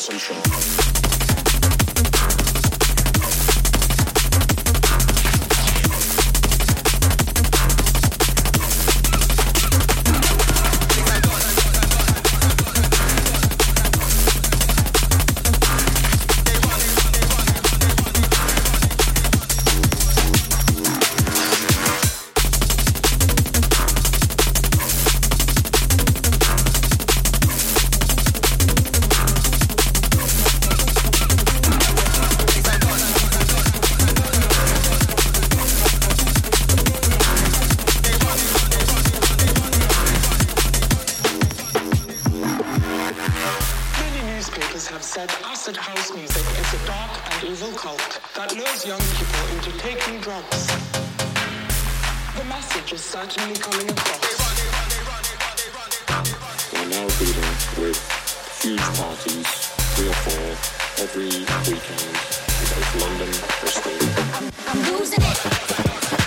Sensation. misogyny coming across. We're now dealing with huge parties, three or four, every weekend in both London, Bristol. I'm, I'm losing it.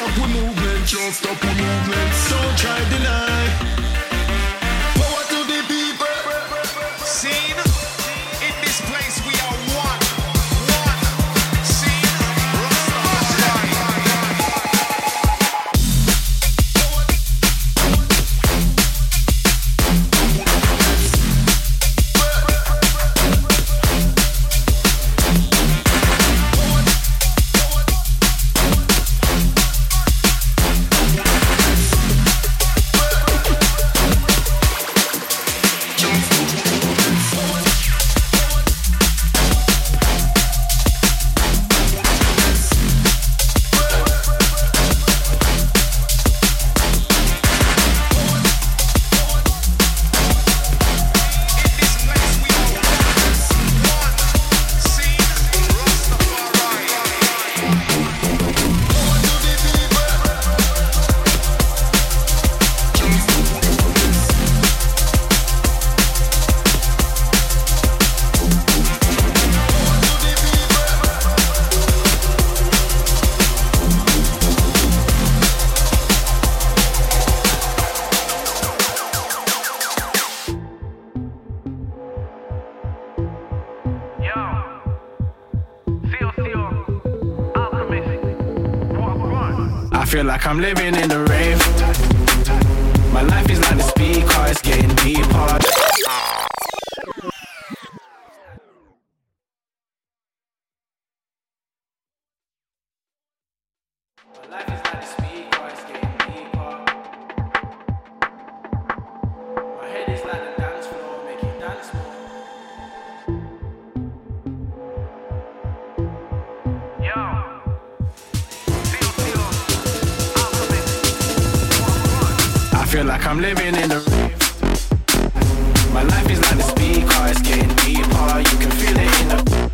stop with movement, don't stop with movement. Don't try deny. I'm living in the feel like I'm living in a rave. My life is like a speed car, it's getting deeper. You can feel it in the